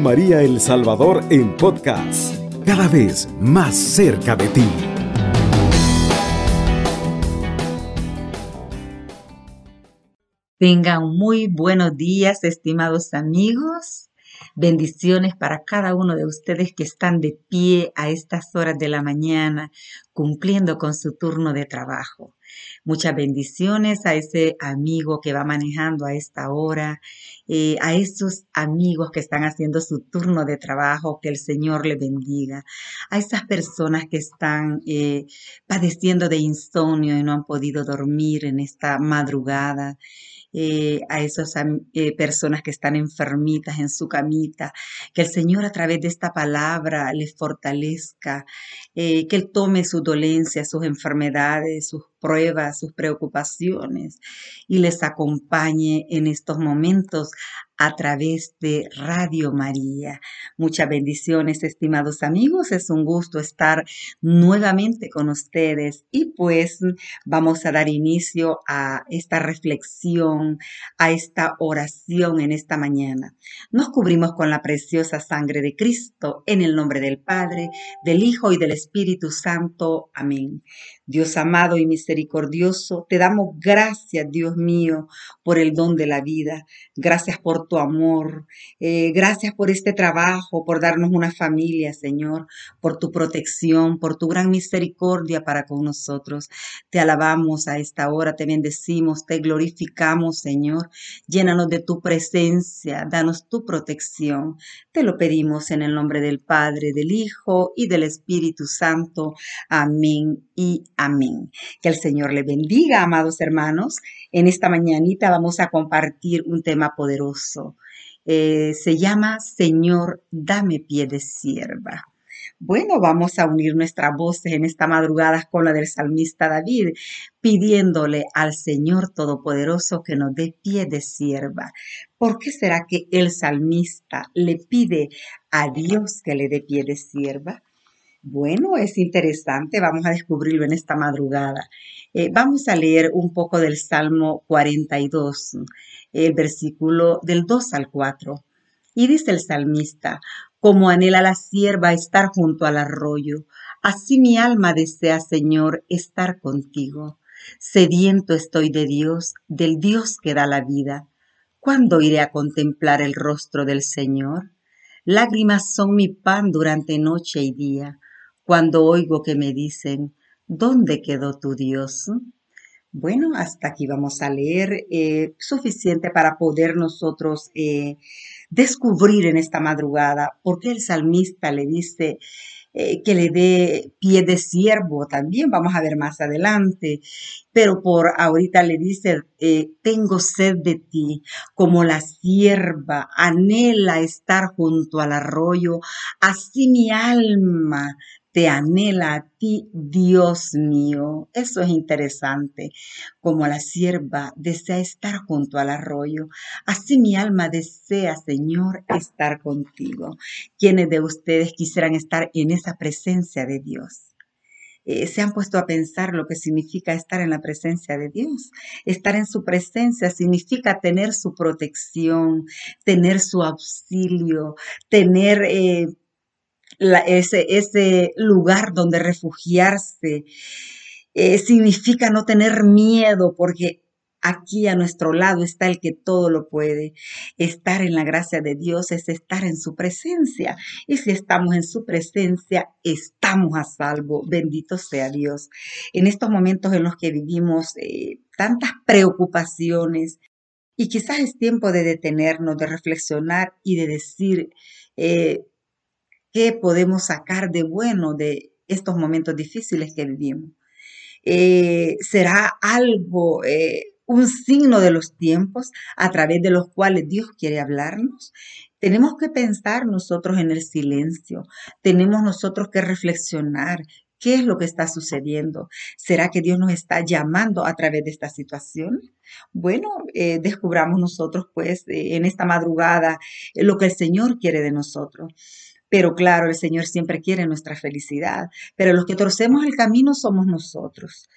María El Salvador en podcast, cada vez más cerca de ti. Tengan muy buenos días, estimados amigos. Bendiciones para cada uno de ustedes que están de pie a estas horas de la mañana, cumpliendo con su turno de trabajo. Muchas bendiciones a ese amigo que va manejando a esta hora, eh, a esos amigos que están haciendo su turno de trabajo, que el Señor le bendiga, a esas personas que están eh, padeciendo de insomnio y no han podido dormir en esta madrugada. Eh, a esas personas que están enfermitas en su camita, que el Señor a través de esta palabra les fortalezca, que Él tome su dolencia, sus enfermedades, sus pruebas, sus preocupaciones y les acompañe en estos momentos a través de Radio María. Muchas bendiciones, estimados amigos. Es un gusto estar nuevamente con ustedes y pues vamos a dar inicio a esta reflexión, a esta oración en esta mañana. Nos cubrimos con la preciosa sangre de Cristo en el nombre del Padre, del Hijo y del Espíritu Santo. Amén. Dios amado y misericordioso, te damos gracias, Dios mío, por el don de la vida. Gracias por tu amor. Eh, gracias por este trabajo, por darnos una familia, Señor, por tu protección, por tu gran misericordia para con nosotros. Te alabamos a esta hora, te bendecimos, te glorificamos, Señor. Llénanos de tu presencia, danos tu protección. Te lo pedimos en el nombre del Padre, del Hijo y del Espíritu Santo. Amén y amén. Señor le bendiga, amados hermanos. En esta mañanita vamos a compartir un tema poderoso. Eh, se llama Señor, dame pie de sierva. Bueno, vamos a unir nuestras voces en esta madrugada con la del salmista David, pidiéndole al Señor Todopoderoso que nos dé pie de sierva. ¿Por qué será que el salmista le pide a Dios que le dé pie de sierva? Bueno, es interesante, vamos a descubrirlo en esta madrugada. Eh, vamos a leer un poco del Salmo 42, el versículo del 2 al 4. Y dice el salmista, como anhela la sierva estar junto al arroyo, así mi alma desea, Señor, estar contigo. Sediento estoy de Dios, del Dios que da la vida. ¿Cuándo iré a contemplar el rostro del Señor? Lágrimas son mi pan durante noche y día cuando oigo que me dicen, ¿dónde quedó tu Dios? Bueno, hasta aquí vamos a leer eh, suficiente para poder nosotros eh, descubrir en esta madrugada por qué el salmista le dice eh, que le dé pie de siervo, también vamos a ver más adelante, pero por ahorita le dice, tengo sed de ti, como la sierva anhela estar junto al arroyo, así mi alma te anhela a ti, Dios mío. Eso es interesante. Como la sierva desea estar junto al arroyo, así mi alma desea, Señor, estar contigo. ¿Quiénes de ustedes quisieran estar en esa presencia de Dios? Eh, se han puesto a pensar lo que significa estar en la presencia de Dios. Estar en su presencia significa tener su protección, tener su auxilio, tener eh, ese, ese lugar donde refugiarse. Eh, significa no tener miedo porque aquí a nuestro lado está el que todo lo puede. Estar en la gracia de Dios es estar en su presencia. Y si estamos en su presencia, estamos a salvo. Bendito sea Dios. En estos momentos en los que vivimos eh, tantas preocupaciones, y quizás es tiempo de detenernos, de reflexionar y de decir, eh, qué podemos sacar de bueno de estos momentos difíciles que vivimos. Eh, será algo, eh, un signo de los tiempos a través de los cuales Dios quiere hablarnos. Tenemos que pensar nosotros en el silencio, tenemos nosotros que reflexionar. ¿Qué es lo que está sucediendo? ¿Será que Dios nos está llamando a través de esta situación? Bueno, eh, descubramos nosotros pues en esta madrugada lo que el Señor quiere de nosotros. Pero claro, el Señor siempre quiere nuestra felicidad, pero los que torcemos el camino somos nosotros.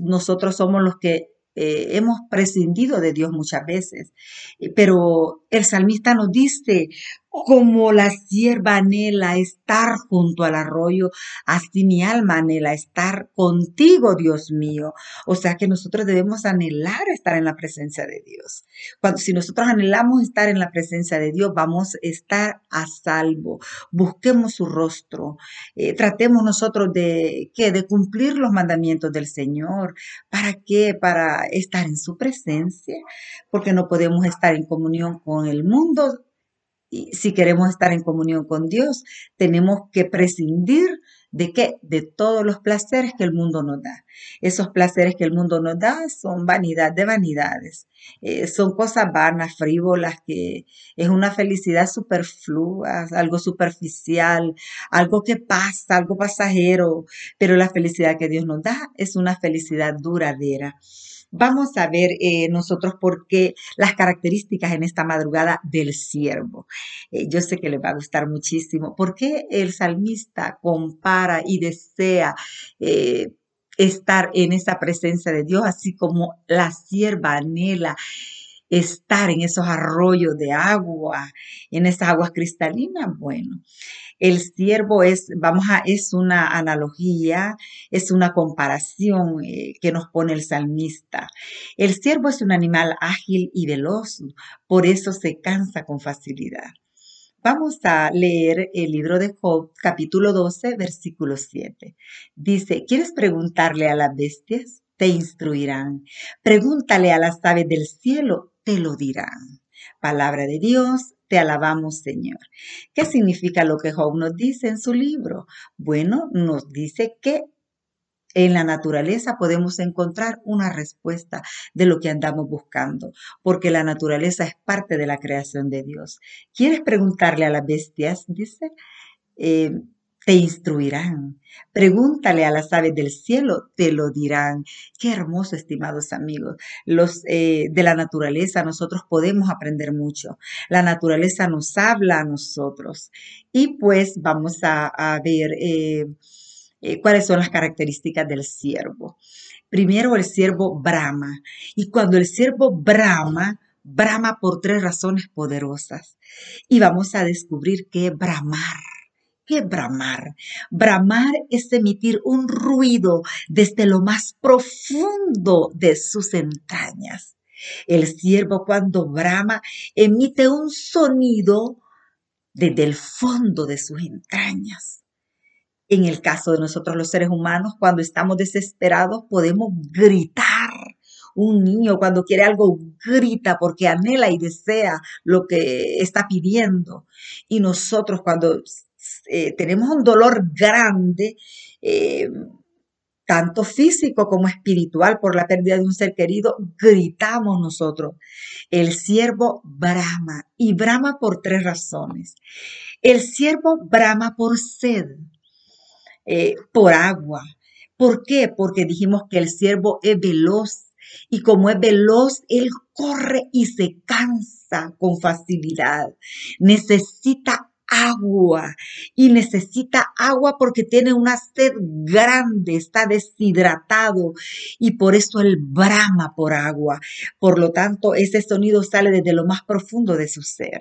nosotros somos los que eh, hemos prescindido de Dios muchas veces. Eh, pero el salmista nos dice, como la sierva anhela estar junto al arroyo, así mi alma anhela estar contigo, Dios mío. O sea que nosotros debemos anhelar estar en la presencia de Dios. Cuando si nosotros anhelamos estar en la presencia de Dios, vamos a estar a salvo. Busquemos su rostro. Eh, tratemos nosotros de ¿qué? de cumplir los mandamientos del Señor. ¿Para qué? Para estar en su presencia, porque no podemos estar en comunión con el mundo si queremos estar en comunión con Dios, tenemos que prescindir de qué? De todos los placeres que el mundo nos da. Esos placeres que el mundo nos da son vanidad de vanidades. Eh, son cosas vanas, frívolas, que es una felicidad superflua, algo superficial, algo que pasa, algo pasajero, pero la felicidad que Dios nos da es una felicidad duradera. Vamos a ver eh, nosotros por qué las características en esta madrugada del siervo. Eh, yo sé que les va a gustar muchísimo. ¿Por qué el salmista compara y desea eh, estar en esa presencia de Dios, así como la sierva anhela? Estar en esos arroyos de agua, en esas aguas cristalinas, bueno, el siervo es, vamos a, es una analogía, es una comparación eh, que nos pone el salmista. El siervo es un animal ágil y veloz, por eso se cansa con facilidad. Vamos a leer el libro de Job, capítulo 12, versículo 7. Dice, ¿quieres preguntarle a las bestias? Te instruirán. Pregúntale a las aves del cielo, te lo dirán. Palabra de Dios, te alabamos, Señor. ¿Qué significa lo que Job nos dice en su libro? Bueno, nos dice que en la naturaleza podemos encontrar una respuesta de lo que andamos buscando, porque la naturaleza es parte de la creación de Dios. ¿Quieres preguntarle a las bestias? Dice, eh, te instruirán. Pregúntale a las aves del cielo, te lo dirán. Qué hermoso, estimados amigos. Los eh, de la naturaleza, nosotros podemos aprender mucho. La naturaleza nos habla a nosotros. Y pues vamos a, ver eh, eh, cuáles son las características del siervo. Primero, el siervo brama. Y cuando el siervo brama, brama por tres razones poderosas. Y vamos a descubrir qué bramar ¿Qué bramar? Bramar es emitir un ruido desde lo más profundo de sus entrañas. El ciervo cuando brama emite un sonido desde el fondo de sus entrañas. En el caso de nosotros los seres humanos, cuando estamos desesperados, podemos gritar. Un niño cuando quiere algo grita porque anhela y desea lo que está pidiendo. Y nosotros cuando eh, tenemos un dolor grande, eh, tanto físico como espiritual, por la pérdida de un ser querido, gritamos nosotros. El siervo brama y brama por tres razones. El siervo brama por sed, eh, por agua. ¿Por qué? Porque dijimos que el siervo es veloz y como es veloz, él corre y se cansa con facilidad. Necesita agua y necesita agua porque tiene una sed grande, está deshidratado y por eso él brama por agua. Por lo tanto, ese sonido sale desde lo más profundo de su ser.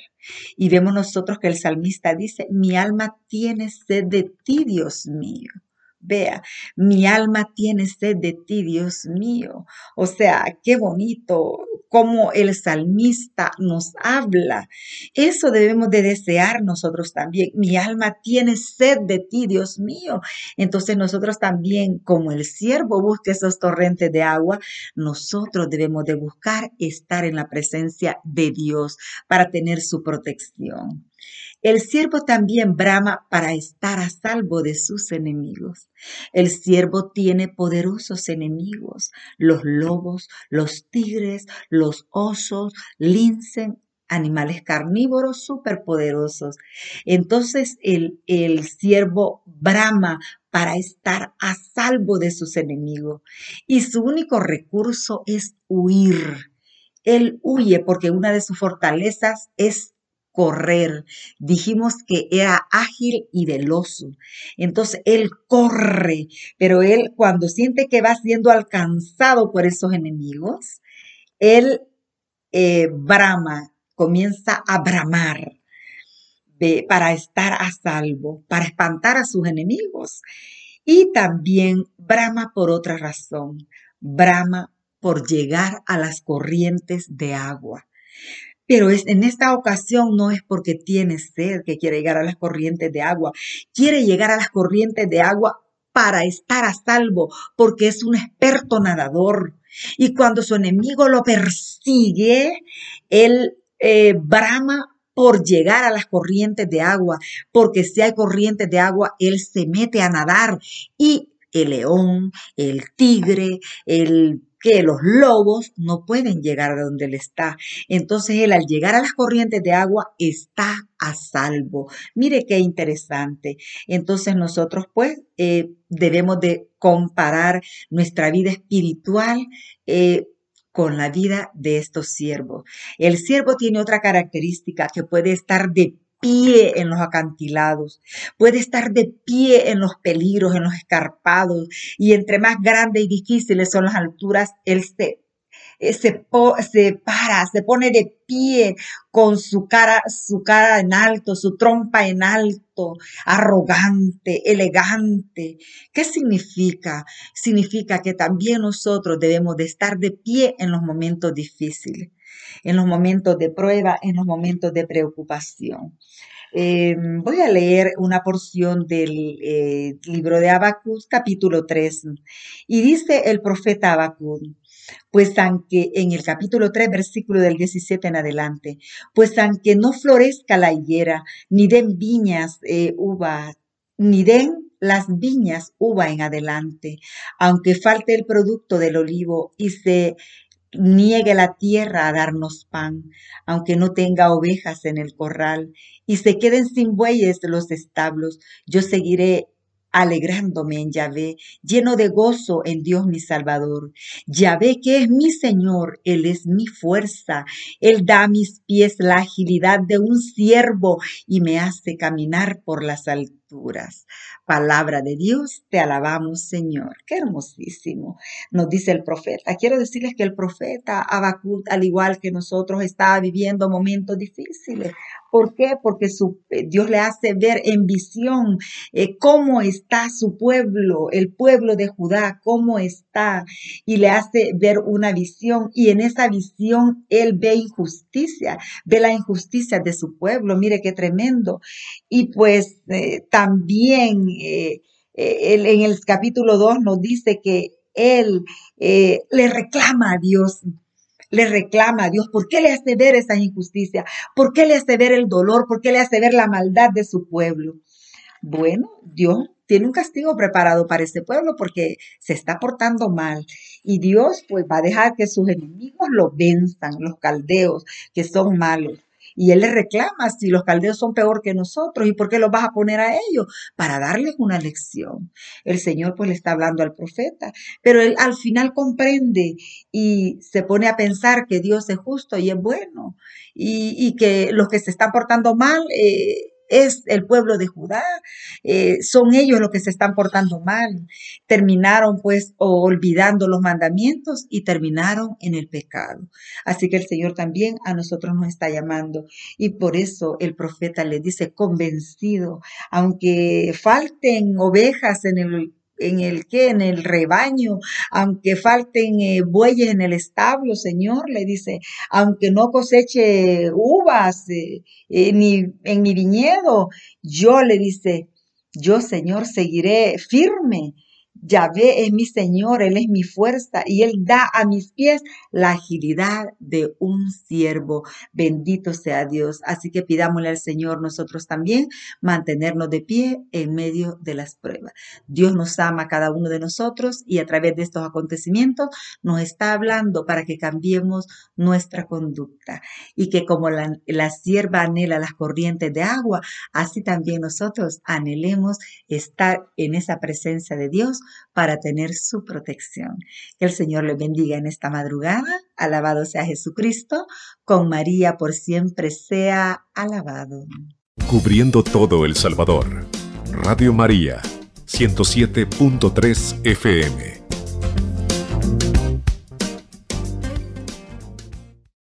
Y vemos nosotros que el salmista dice, mi alma tiene sed de ti, Dios mío. Vea, mi alma tiene sed de ti, Dios mío. O sea, qué bonito cómo el salmista nos habla. Eso debemos de desear nosotros también. Mi alma tiene sed de ti, Dios mío. Entonces nosotros también, como el siervo busca esos torrentes de agua, nosotros debemos de buscar estar en la presencia de Dios para tener su protección. El siervo también brama para estar a salvo de sus enemigos. El siervo tiene poderosos enemigos, los lobos, los tigres, los osos, lincen, animales carnívoros superpoderosos. Entonces el, el siervo brama para estar a salvo de sus enemigos y su único recurso es huir. Él huye porque una de sus fortalezas es correr. Dijimos que era ágil y veloz. Entonces él corre, pero él cuando siente que va siendo alcanzado por esos enemigos, él eh, brama, comienza a bramar. para estar a salvo, para espantar a sus enemigos. Y también brama por otra razón, brama por llegar a las corrientes de agua. Pero es, en esta ocasión no es porque tiene sed que quiere llegar a las corrientes de agua, quiere llegar a las corrientes de agua para estar a salvo, porque es un experto nadador. Y cuando su enemigo lo persigue, él eh, brama por llegar a las corrientes de agua, porque si hay corrientes de agua, él se mete a nadar y el león, el tigre, el que los lobos no pueden llegar a donde él está. Entonces él al llegar a las corrientes de agua está a salvo. Mire qué interesante. Entonces nosotros pues eh, debemos de comparar nuestra vida espiritual. Eh, con la vida de estos siervos. El siervo tiene otra característica que puede estar de pie en los acantilados, puede estar de pie en los peligros, en los escarpados, y entre más grandes y difíciles son las alturas, él se eh, se, para, se pone de pie con su cara, su cara en alto, su trompa en alto, arrogante, elegante. ¿Qué significa? Significa que también nosotros debemos de estar de pie en los momentos difíciles, en los momentos de prueba, en los momentos de preocupación. Eh, voy a leer una porción del eh, libro de Abacus, capítulo 3. Y dice el profeta Abacus, pues aunque en el capítulo 3, versículo del 17 en adelante, pues aunque no florezca la higuera, ni den viñas eh, uva, ni den las viñas uva en adelante, aunque falte el producto del olivo y se niegue la tierra a darnos pan, aunque no tenga ovejas en el corral, y se queden sin bueyes los establos, yo seguiré alegrándome en Yahvé, lleno de gozo en Dios mi Salvador. Yahvé que es mi Señor, Él es mi fuerza, Él da a mis pies la agilidad de un siervo y me hace caminar por las alturas. Palabra de Dios, te alabamos Señor. Qué hermosísimo, nos dice el profeta. Quiero decirles que el profeta Abacut, al igual que nosotros, estaba viviendo momentos difíciles, ¿Por qué? Porque su, eh, Dios le hace ver en visión eh, cómo está su pueblo, el pueblo de Judá, cómo está, y le hace ver una visión. Y en esa visión él ve injusticia, ve la injusticia de su pueblo. Mire qué tremendo. Y pues eh, también en el capítulo 2 nos dice que él le reclama a Dios le reclama a Dios, ¿por qué le hace ver esa injusticia? ¿Por qué le hace ver el dolor? ¿Por qué le hace ver la maldad de su pueblo? Bueno, Dios tiene un castigo preparado para ese pueblo porque se está portando mal. Y Dios pues va a dejar que sus enemigos lo venzan, los caldeos, que son malos. Y él le reclama si los caldeos son peor que nosotros y por qué los vas a poner a ellos para darles una lección. El Señor pues le está hablando al profeta, pero él al final comprende y se pone a pensar que Dios es justo y es bueno y, que los que se están portando mal eh, es el pueblo de Judá, eh, son ellos los que se están portando mal. Terminaron pues olvidando los mandamientos y terminaron en el pecado. Así que el Señor también a nosotros nos está llamando y por eso el profeta le dice convencido, aunque falten ovejas en el en el que, en el rebaño, aunque falten eh, bueyes en el establo, Señor, le dice, aunque no coseche uvas eh, eh, ni en mi viñedo, yo le dice, yo, Señor, seguiré firme Yahvé es mi Señor, Él es mi fuerza y Él da a mis pies la agilidad de un siervo. Bendito sea Dios. Así que pidámosle al Señor nosotros también mantenernos de pie en medio de las pruebas. Dios nos ama a cada uno de nosotros y a través de estos acontecimientos nos está hablando para que cambiemos nuestra conducta y que como la, la sierva anhela las corrientes de agua, así también nosotros anhelemos estar en esa presencia de Dios para tener su protección. Que el Señor le bendiga en esta madrugada. Alabado sea Jesucristo. Con María por siempre sea alabado. Cubriendo todo El Salvador. Radio María, 107.3 FM.